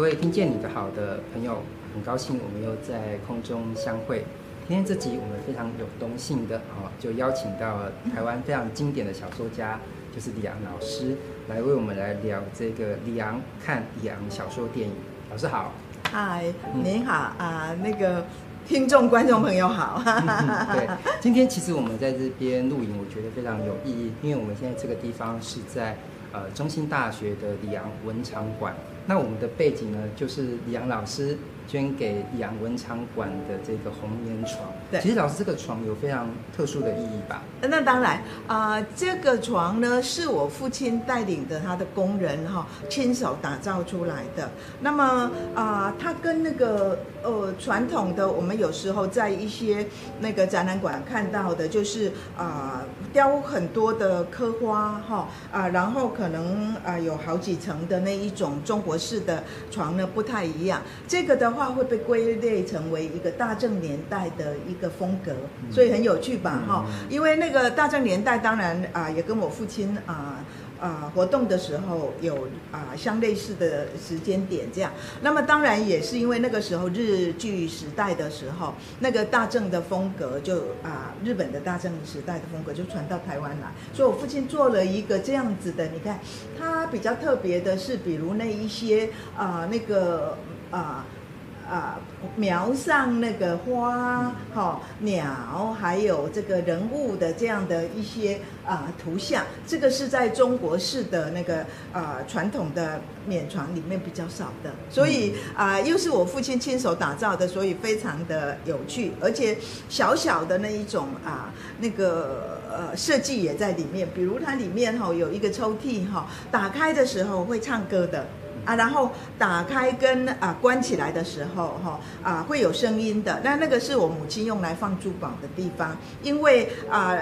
各位听见你的好的朋友，很高兴我们又在空中相会。今天这集我们非常有荣幸的，哦，就邀请到了台湾非常经典的小说家，就是李昂老师，来为我们来聊这个李昂看李昂小说电影。老师好，嗨，您好啊，呃，那个。听众、观众朋友好。对，今天其实我们在这边录影，我觉得非常有意义，因为我们现在这个地方是在呃中兴大学的李昂文藏馆。那我们的背景呢，就是李阳老师。捐给李阳文昌馆的这个红棉床，对，其实老师这个床有非常特殊的意义吧？那当然啊、呃，这个床呢是我父亲带领的他的工人哈、哦、亲手打造出来的。那么啊、呃，它跟那个呃传统的我们有时候在一些那个展览馆看到的，就是啊、呃、雕很多的刻花哈啊、呃，然后可能啊、呃、有好几层的那一种中国式的床呢不太一样。这个的话。话会被归类成为一个大正年代的一个风格，所以很有趣吧？哈，因为那个大正年代，当然啊，也跟我父亲啊啊活动的时候有啊相类似的时间点这样。那么当然也是因为那个时候日据时代的时候，那个大正的风格就啊日本的大正时代的风格就传到台湾来，所以我父亲做了一个这样子的。你看，他比较特别的是，比如那一些啊那个啊。啊，描上那个花、哈鸟，还有这个人物的这样的一些啊图像，这个是在中国式的那个啊传统的棉床里面比较少的，所以啊又是我父亲亲手打造的，所以非常的有趣，而且小小的那一种啊那个呃设计也在里面，比如它里面哈有一个抽屉哈，打开的时候会唱歌的。啊，然后打开跟啊关起来的时候，哈啊会有声音的。那那个是我母亲用来放珠宝的地方，因为啊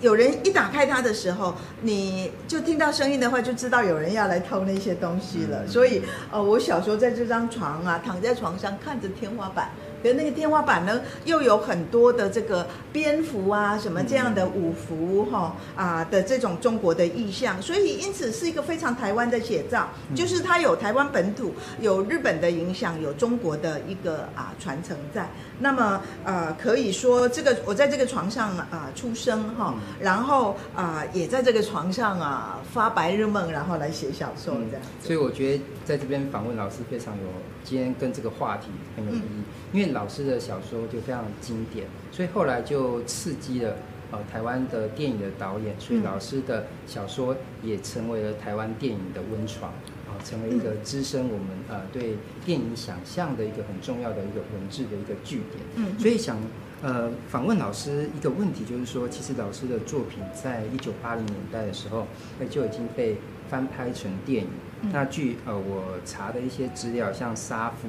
有人一打开它的时候，你就听到声音的话，就知道有人要来偷那些东西了。所以，呃，我小时候在这张床啊，躺在床上看着天花板。可那个天花板呢，又有很多的这个蝙蝠啊，什么这样的五福哈啊的这种中国的意象，所以因此是一个非常台湾的写照，就是它有台湾本土，有日本的影响，有中国的一个啊传承在。那么呃，可以说这个我在这个床上啊出生哈，然后啊也在这个床上啊发白日梦，然后来写小说这样。所以我觉得在这边访问老师非常有今天跟这个话题很有意义，因为。老师的小说就非常经典，所以后来就刺激了呃台湾的电影的导演，所以老师的小说也成为了台湾电影的温床。啊，成为一个支撑我们呃对电影想象的一个很重要的一个文字的一个据点。嗯，所以想呃访问老师一个问题，就是说，其实老师的作品在一九八零年代的时候，那就已经被翻拍成电影。那据呃我查的一些资料，像《杀夫》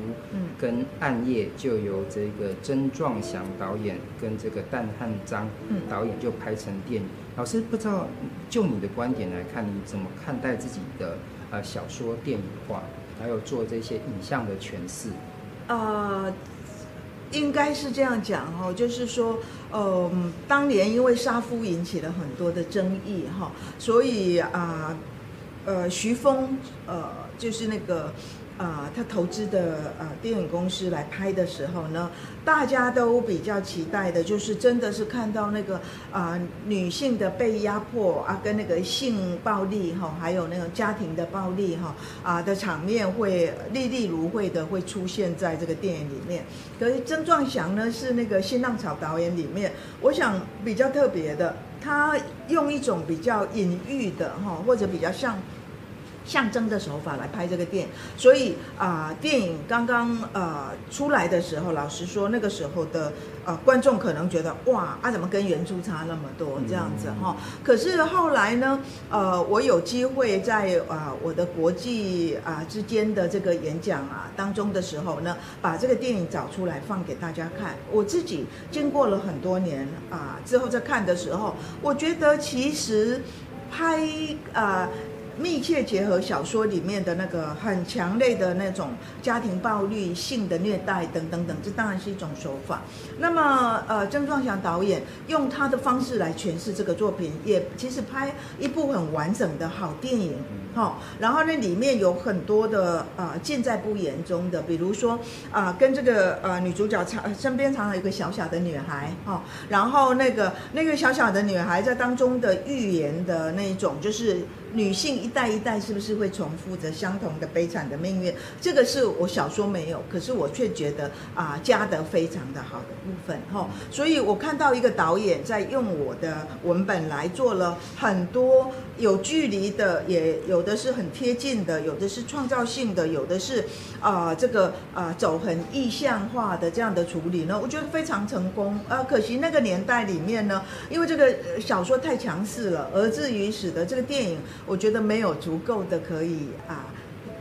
跟《暗夜》就由这个曾壮祥导演跟这个旦汉章导演就拍成电影。老师不知道就你的观点来看，你怎么看待自己的呃小说电影化，还有做这些影像的诠释？呃，应该是这样讲哈，就是说，呃，当年因为《杀夫》引起了很多的争议哈，所以啊。呃呃，徐峰，呃，就是那个，啊、他投资的呃电影公司来拍的时候呢，大家都比较期待的，就是真的是看到那个啊、女性的被压迫啊，跟那个性暴力哈，还有那种家庭的暴力哈啊的场面会历历如绘的会出现在这个电影里面。可是曾壮祥呢是那个新浪潮导演里面，我想比较特别的。他用一种比较隐喻的哈，或者比较像象征的手法来拍这个电影，所以啊、呃，电影刚刚呃出来的时候，老实说，那个时候的呃观众可能觉得哇啊，怎么跟原著差那么多这样子哈？可是后来呢，呃，我有机会在啊、呃、我的国际啊、呃、之间的这个演讲啊当中的时候呢，把这个电影找出来放给大家看。我自己经过了很多年啊、呃、之后再看的时候，我觉得其实拍啊。呃密切结合小说里面的那个很强烈的那种家庭暴力、性的虐待等等等，这当然是一种手法。那么，呃，曾壮祥导演用他的方式来诠释这个作品，也其实拍一部很完整的好电影。哈，然后那里面有很多的呃尽在不言中的，比如说啊跟这个呃女主角常身边常常有一个小小的女孩哈，然后那个那个小小的女孩在当中的预言的那种就是。女性一代一代是不是会重复着相同的悲惨的命运？这个是我小说没有，可是我却觉得啊，加得非常的好的部分哈。所以我看到一个导演在用我的文本来做了很多有距离的，也有的是很贴近的，有的是创造性的，有的是啊这个啊走很意象化的这样的处理呢，我觉得非常成功啊。可惜那个年代里面呢，因为这个小说太强势了，而至于使得这个电影。我觉得没有足够的可以啊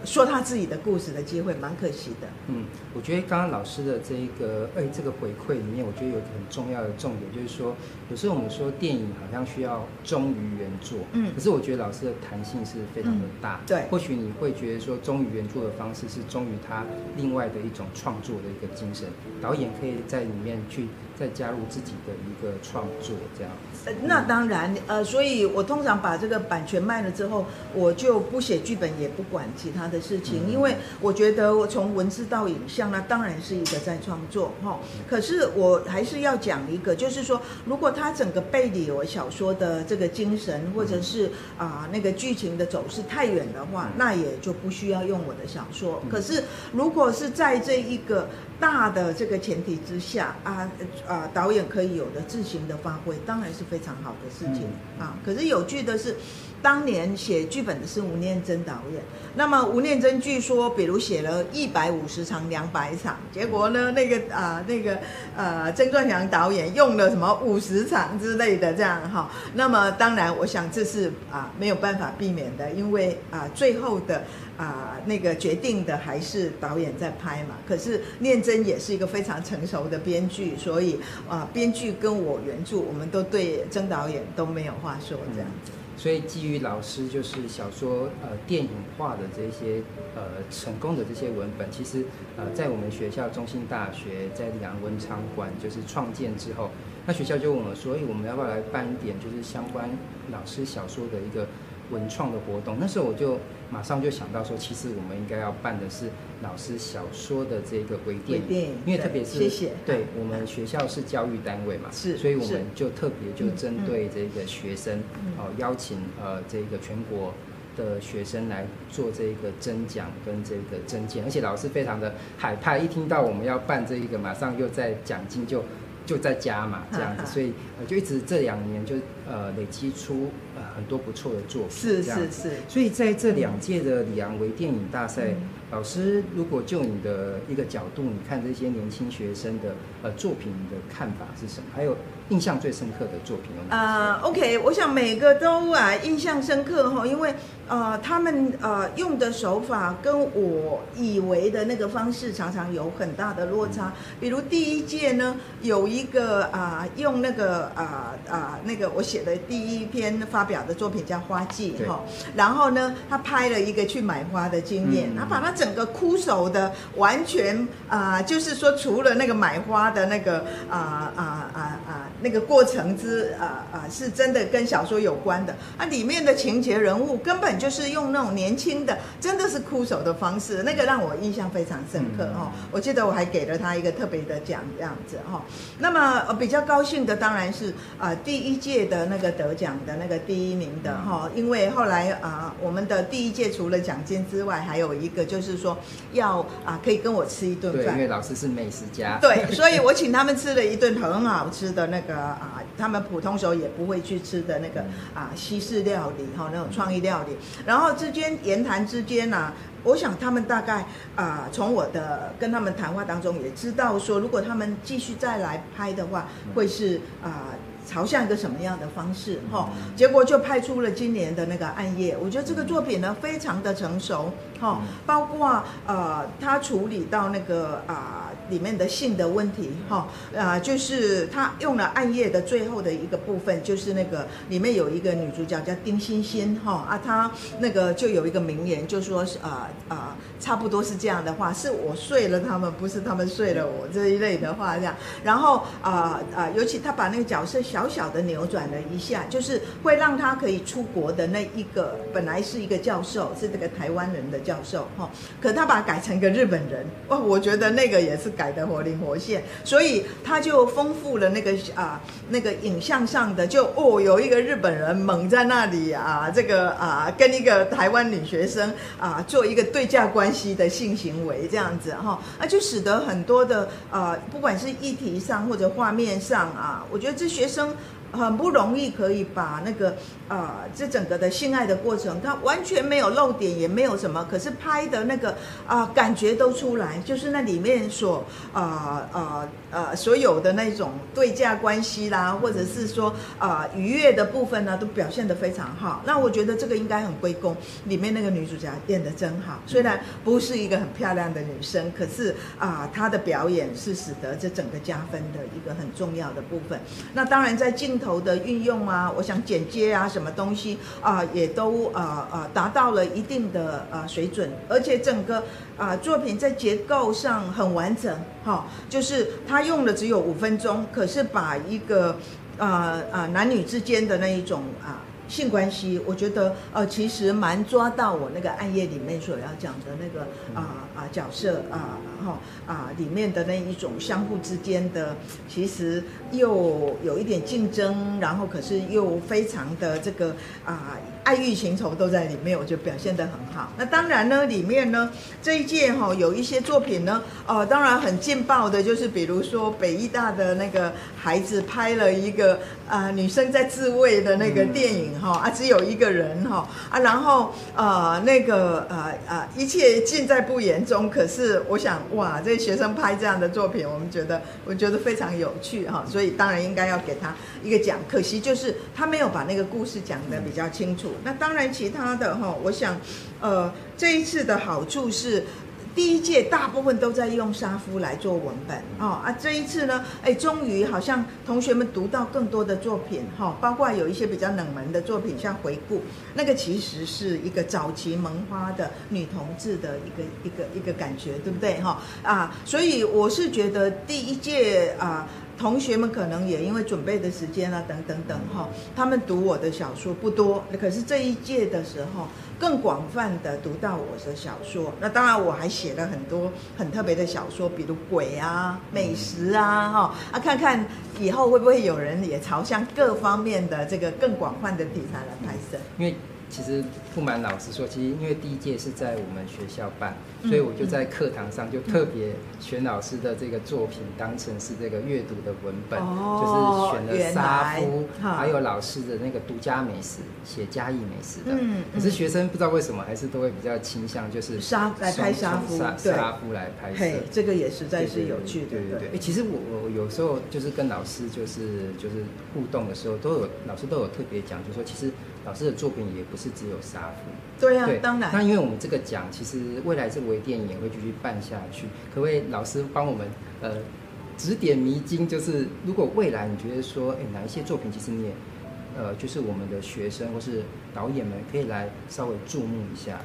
说他自己的故事的机会，蛮可惜的。嗯，我觉得刚刚老师的这一个哎这个回馈里面，我觉得有一个很重要的重点，就是说有时候我们说电影好像需要忠于原作，嗯，可是我觉得老师的弹性是非常的大。嗯、对，或许你会觉得说忠于原作的方式是忠于他另外的一种创作的一个精神，导演可以在里面去。再加入自己的一个创作，这样子。那当然，呃，所以我通常把这个版权卖了之后，我就不写剧本，也不管其他的事情，因为我觉得我从文字到影像，那当然是一个在创作哈。可是我还是要讲一个，就是说，如果他整个背离我小说的这个精神，或者是啊、呃、那个剧情的走势太远的话，那也就不需要用我的小说。可是如果是在这一个大的这个前提之下啊。啊，导演可以有的自行的发挥，当然是非常好的事情啊。可是有趣的是，当年写剧本的是吴念真导演。那么吴念真据说，比如写了一百五十场、两百场，结果呢，那个啊，那个呃，曾传祥导演用了什么五十场之类的这样哈。那么当然，我想这是啊没有办法避免的，因为啊最后的。啊，那个决定的还是导演在拍嘛。可是念真也是一个非常成熟的编剧，所以啊，编剧跟我原著，我们都对曾导演都没有话说这样子。所以基于老师就是小说呃电影化的这些呃成功的这些文本，其实呃在我们学校中心大学在梁文昌馆就是创建之后，那学校就问我说，哎，我们要不要来办一点就是相关老师小说的一个文创的活动？那时候我就。马上就想到说，其实我们应该要办的是老师小说的这个微电影，电影因为特别是谢谢。对我们学校是教育单位嘛，是，所以我们就特别就针对这个学生，哦、嗯，邀请呃这个全国的学生来做这个征奖跟这个征件，而且老师非常的海派，一听到我们要办这一个，马上又在奖金就就在加嘛，这样子，所以呃就一直这两年就呃累积出呃。很多不错的作品，是是是，所以在这两届的里昂微电影大赛，嗯、老师如果就你的一个角度，你看这些年轻学生的呃作品，你的看法是什么？还有印象最深刻的作品有哪些？呃、uh,，OK，我想每个都啊印象深刻哈，因为。呃，他们呃用的手法跟我以为的那个方式常常有很大的落差。比如第一届呢，有一个啊、呃、用那个啊啊、呃呃、那个我写的第一篇发表的作品叫《花季》哈，然后呢，他拍了一个去买花的经验，他把他整个枯守的完全啊、呃，就是说除了那个买花的那个啊啊啊啊那个过程之啊啊、呃、是真的跟小说有关的，啊里面的情节人物根本。就是用那种年轻的，真的是枯手的方式，那个让我印象非常深刻哦。我记得我还给了他一个特别的奖，这样子哈。那么比较高兴的当然是啊，第一届的那个得奖的那个第一名的哈，因为后来啊，我们的第一届除了奖金之外，还有一个就是说要啊可以跟我吃一顿饭，对，因为老师是美食家，对，所以我请他们吃了一顿很好吃的那个啊，他们普通时候也不会去吃的那个啊西式料理哈，那种创意料理。然后之间言谈之间呢、啊，我想他们大概啊、呃，从我的跟他们谈话当中也知道说，如果他们继续再来拍的话，会是啊、呃、朝向一个什么样的方式哈、哦？结果就拍出了今年的那个暗夜，我觉得这个作品呢非常的成熟哈、哦，包括呃他处理到那个啊。呃里面的性的问题哈啊，就是他用了《暗夜》的最后的一个部分，就是那个里面有一个女主角叫丁欣欣哈啊，她那个就有一个名言，就说是啊啊，差不多是这样的话，是我睡了他们，不是他们睡了我这一类的话这样。然后啊啊，尤其他把那个角色小小的扭转了一下，就是会让他可以出国的那一个，本来是一个教授，是这个台湾人的教授哈，可他把它改成一个日本人哇，我觉得那个也是改得活灵活现，所以他就丰富了那个啊那个影像上的，就哦有一个日本人猛在那里啊，这个啊跟一个台湾女学生啊做一个对价关系的性行为这样子哈，那就使得很多的啊不管是议题上或者画面上啊，我觉得这学生。很不容易可以把那个、呃，这整个的性爱的过程，它完全没有漏点，也没有什么，可是拍的那个啊、感觉都出来，就是那里面所啊啊呃所有的那种对价关系啦，或者是说啊、愉悦的部分呢，都表现得非常好。那我觉得这个应该很归功里面那个女主角演得真好，虽然不是一个很漂亮的女生，可是啊、她的表演是使得这整个加分的一个很重要的部分。那当然在镜头的运用啊，我想剪接啊，什么东西啊，也都啊啊达到了一定的啊水准，而且整个啊作品在结构上很完整，哈，就是他用了只有五分钟，可是把一个啊啊男女之间的那一种啊。性关系，我觉得呃，其实蛮抓到我那个暗夜里面所要讲的那个啊啊、角色啊哈啊里面的那一种相互之间的，其实又有一点竞争，然后可是又非常的这个啊。爱欲情仇都在里面，我觉得表现得很好。那当然呢，里面呢这一届哈有一些作品呢，哦，当然很劲爆的，就是比如说北艺大的那个孩子拍了一个啊、呃、女生在自慰的那个电影哈啊，只有一个人哈啊，然后呃那个呃呃一切尽在不言中。可是我想哇，这些学生拍这样的作品，我们觉得我觉得非常有趣哈，所以当然应该要给他一个奖。可惜就是他没有把那个故事讲得比较清楚。那当然，其他的哈，我想，呃，这一次的好处是，第一届大部分都在用莎夫来做文本哦啊，这一次呢，哎，终于好像同学们读到更多的作品哈，包括有一些比较冷门的作品，像回顾，那个其实是一个早期萌花的女同志的一个一个一个感觉，对不对哈啊？所以我是觉得第一届啊。同学们可能也因为准备的时间啊，等等等哈，他们读我的小说不多，可是这一届的时候更广泛的读到我的小说。那当然我还写了很多很特别的小说，比如鬼啊、美食啊，哈啊，看看以后会不会有人也朝向各方面的这个更广泛的题材来拍摄。因为其实不瞒老师说，其实因为第一届是在我们学校办，所以我就在课堂上就特别选老师的这个作品当成是这个阅读的文本，哦、就是选了沙夫，还有老师的那个独家美食，写嘉义美食的。嗯，可是学生不知道为什么还是都会比较倾向就是沙来拍沙夫，莎莎夫来拍摄，这个也实在是有趣的。对对对，哎，其实我我有时候就是跟老师就是就是互动的时候，都有老师都有特别讲，就是说其实。老师的作品也不是只有沙夫，对啊，对，当然。那因为我们这个奖，其实未来这个微电影也会继续办下去，可不可以老师帮我们呃指点迷津？就是如果未来你觉得说，哎，哪一些作品其实你也呃，就是我们的学生或是导演们可以来稍微注目一下。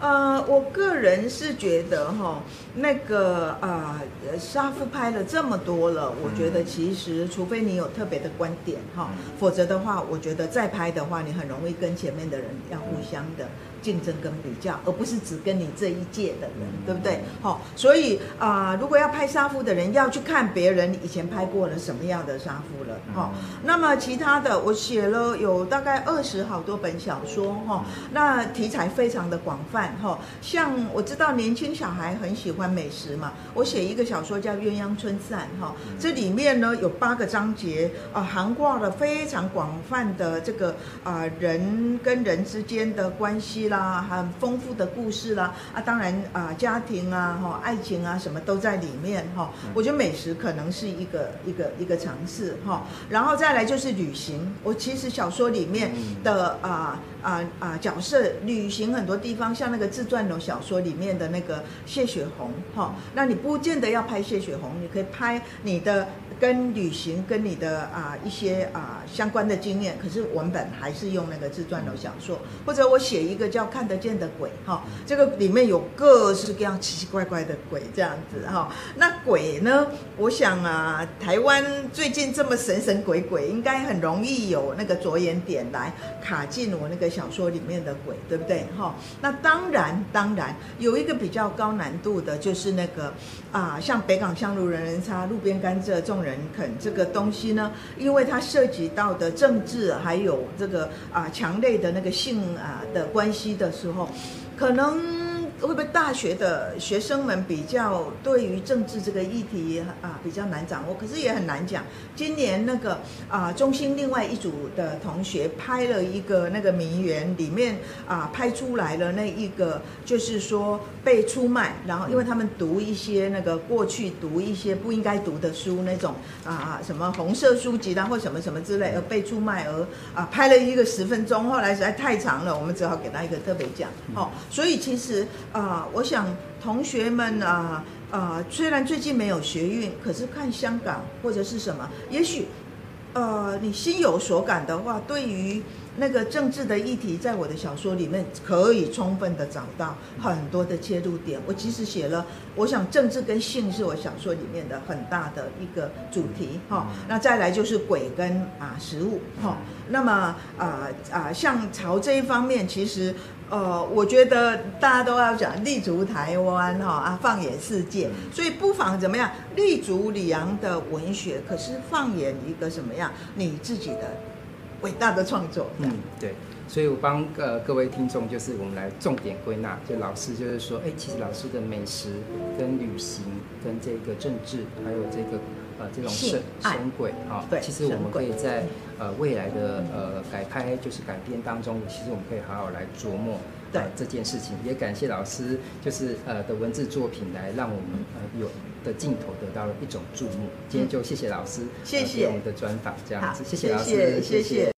呃，我个人是觉得哈，那个呃，沙夫拍了这么多了，我觉得其实除非你有特别的观点哈，否则的话，我觉得再拍的话，你很容易跟前面的人要互相的。竞争跟比较，而不是只跟你这一届的人，对不对？好，所以啊、呃，如果要拍沙夫的人，要去看别人以前拍过了什么样的沙夫了。好，那么其他的，我写了有大概二十好多本小说，哈，那题材非常的广泛，哈。像我知道年轻小孩很喜欢美食嘛，我写一个小说叫《鸳鸯春散》，哈，这里面呢有八个章节，啊，涵盖了非常广泛的这个啊人跟人之间的关系。啦，很丰富的故事啦，啊，当然啊，家庭啊，哈，爱情啊，什么都在里面哈。我觉得美食可能是一个一个一个尝试哈，然后再来就是旅行。我其实小说里面的啊啊啊角色旅行很多地方，像那个自传的小说里面的那个谢雪红哈，那你不见得要拍谢雪红，你可以拍你的。跟旅行跟你的啊一些啊相关的经验，可是文本还是用那个自传的小说，或者我写一个叫看得见的鬼哈，这个里面有各式各样奇奇怪怪的鬼这样子哈。那鬼呢，我想啊，台湾最近这么神神鬼鬼，应该很容易有那个着眼点来卡进我那个小说里面的鬼，对不对哈？那当然当然有一个比较高难度的，就是那个啊，像北港香炉人人叉、路边甘蔗众人。人肯这个东西呢，因为它涉及到的政治还有这个啊强烈的那个性啊的关系的时候，可能。会不会大学的学生们比较对于政治这个议题啊比较难掌握？可是也很难讲。今年那个啊中心另外一组的同学拍了一个那个名媛，里面啊拍出来了那一个就是说被出卖，然后因为他们读一些那个过去读一些不应该读的书那种啊什么红色书籍啦或什么什么之类而被出卖而啊拍了一个十分钟，后来实在太长了，我们只好给他一个特别奖。哦，所以其实。啊、呃，我想同学们啊啊、呃，虽然最近没有学运，可是看香港或者是什么，也许呃你心有所感的话，对于那个政治的议题，在我的小说里面可以充分的找到很多的切入点。我其实写了，我想政治跟性是我小说里面的很大的一个主题哈、哦。那再来就是鬼跟啊食物哈、哦。那么啊啊、呃，像朝这一方面，其实。呃，我觉得大家都要讲立足台湾哈啊，放眼世界，所以不妨怎么样立足李昂的文学，可是放眼一个什么样你自己的伟大的创作。嗯，对，所以我帮呃各位听众，就是我们来重点归纳，就老师就是说，哎，其实老师的美食跟旅行跟这个政治，还有这个。呃，这种神神鬼啊，对，其实我们可以在呃未来的呃改拍就是改编当中，其实我们可以好好来琢磨对、呃、这件事情。也感谢老师，就是呃的文字作品来让我们呃有的镜头得到了一种注目。今天就谢谢老师，谢谢、呃、我们的专访这样子，谢谢老师，谢谢。